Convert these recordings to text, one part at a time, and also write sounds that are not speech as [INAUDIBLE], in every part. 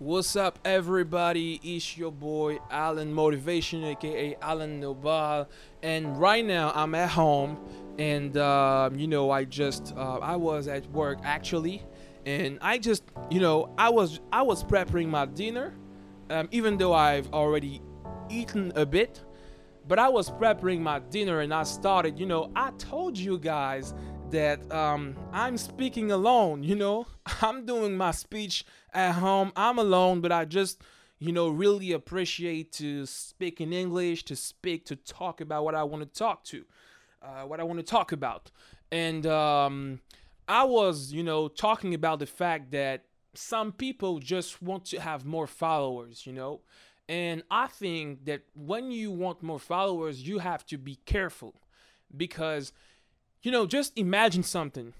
What's up, everybody? It's your boy Alan Motivation, aka Alan Nobal, and right now I'm at home, and um, you know I just uh, I was at work actually, and I just you know I was I was preparing my dinner, um, even though I've already eaten a bit, but I was preparing my dinner and I started. You know I told you guys that um, I'm speaking alone, you know. [LAUGHS] I'm doing my speech at home. I'm alone, but I just, you know, really appreciate to speak in English, to speak, to talk about what I want to talk to, uh, what I want to talk about. And um, I was, you know, talking about the fact that some people just want to have more followers, you know. And I think that when you want more followers, you have to be careful because you know, just imagine something.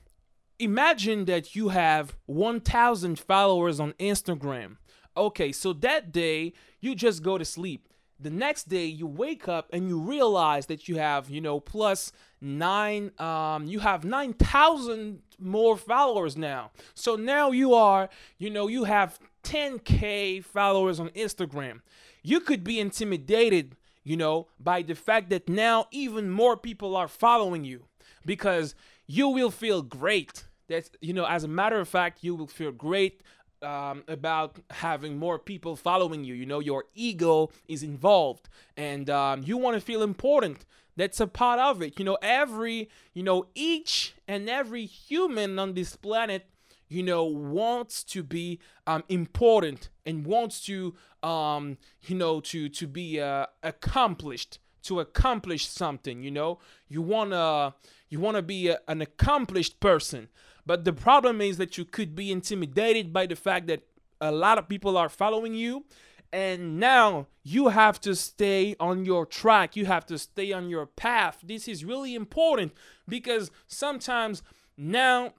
Imagine that you have 1,000 followers on Instagram. Okay, so that day you just go to sleep. The next day you wake up and you realize that you have, you know, plus nine, um, you have 9,000 more followers now. So now you are, you know, you have 10K followers on Instagram. You could be intimidated, you know, by the fact that now even more people are following you because you will feel great. That you know, as a matter of fact, you will feel great um, about having more people following you. You know, your ego is involved, and um, you want to feel important. That's a part of it. You know, every you know each and every human on this planet you know wants to be um, important and wants to um, you know to to be uh, accomplished to accomplish something you know? You want to you want to be a, an accomplished person. But the problem is that you could be intimidated by the fact that a lot of people are following you and now you have to stay on your track. You have to stay on your path. This is really important because sometimes now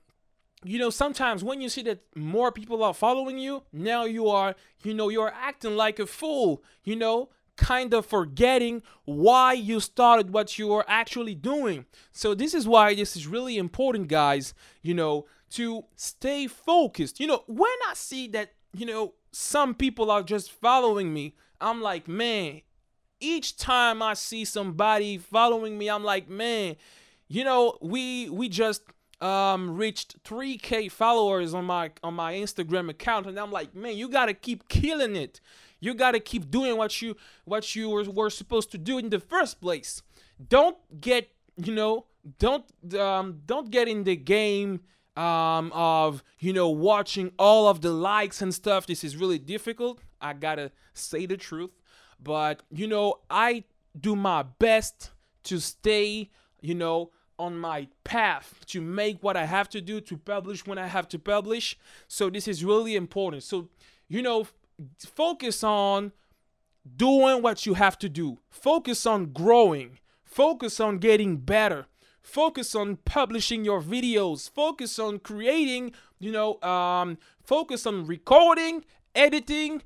you know sometimes when you see that more people are following you now you are you know you're acting like a fool you know kind of forgetting why you started what you are actually doing. So this is why this is really important, guys, you know, to stay focused. You know, when I see that, you know, some people are just following me, I'm like, man, each time I see somebody following me, I'm like, man, you know, we we just um reached 3k followers on my on my Instagram account and I'm like, man, you got to keep killing it. You got to keep doing what you what you were, were supposed to do in the first place. Don't get, you know, don't um don't get in the game um of, you know, watching all of the likes and stuff. This is really difficult. I got to say the truth. But, you know, I do my best to stay, you know, on my path to make what I have to do to publish when I have to publish. So this is really important. So, you know, focus on doing what you have to do. Focus on growing. Focus on getting better. Focus on publishing your videos. Focus on creating, you know, um, focus on recording, editing,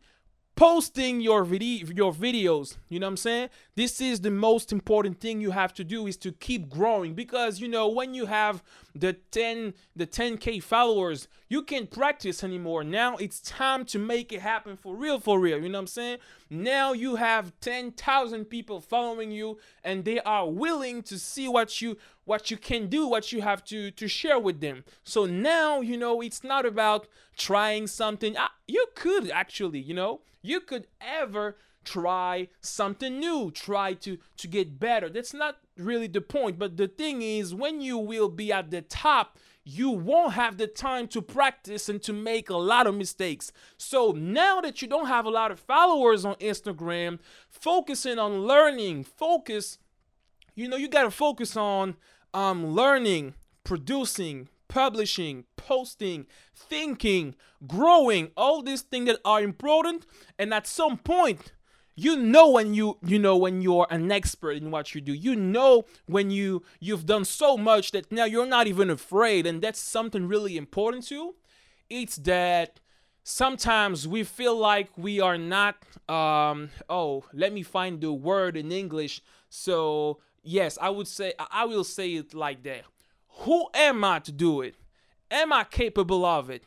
posting your video your videos you know what i'm saying? This is the most important thing you have to do is to keep growing because you know when you have the 10 the 10k followers you can't practice anymore. Now it's time to make it happen for real for real you know what i'm saying? Now you have 10,000 people following you and they are willing to see what you what you can do what you have to to share with them. So now you know it's not about trying something. Ah, you could actually you know you could ever try something new try to to get better. That's not really the point but the thing is when you will be at the top you won't have the time to practice and to make a lot of mistakes. So now that you don't have a lot of followers on Instagram, focusing on learning, focus, you know, you got to focus on um learning, producing, publishing, posting, thinking, growing, all these things that are important. And at some point, you know when you you know when you're an expert in what you do. You know when you you've done so much that now you're not even afraid. And that's something really important too. It's that sometimes we feel like we are not um oh let me find the word in english. So yes i would say i will say it like that who am I to do it? Am I capable of it?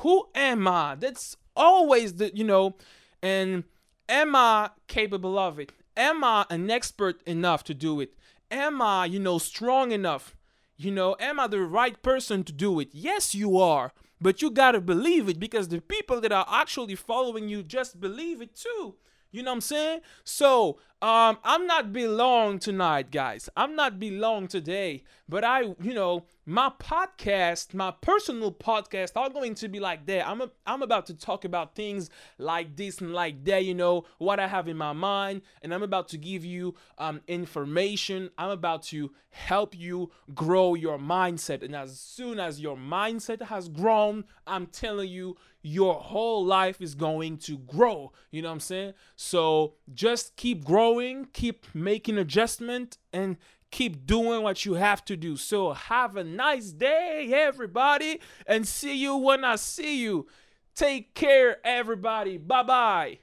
Who am I? That's always the you know, and am I capable of it? Am I an expert enough to do it? Am I, you know, strong enough? You know, am I the right person to do it? Yes, you are. But you got to believe it because the people that are actually following you just believe it too. You know what I'm saying? So, um, I'm not belong tonight, guys. I'm not belong today, but I, you know, my podcast, my personal podcast are going to be like that. I'm a, I'm about to talk about things like this and like that, you know, what I have in my mind, and I'm about to give you um information. I'm about to help you grow your mindset. And as soon as your mindset has grown, I'm telling you your whole life is going to grow. You know what I'm saying? So just keep growing, keep making adjustment and keep doing what you have to do. So have a nice day, everybody, and see you when I see you. Take care, everybody. Bye bye.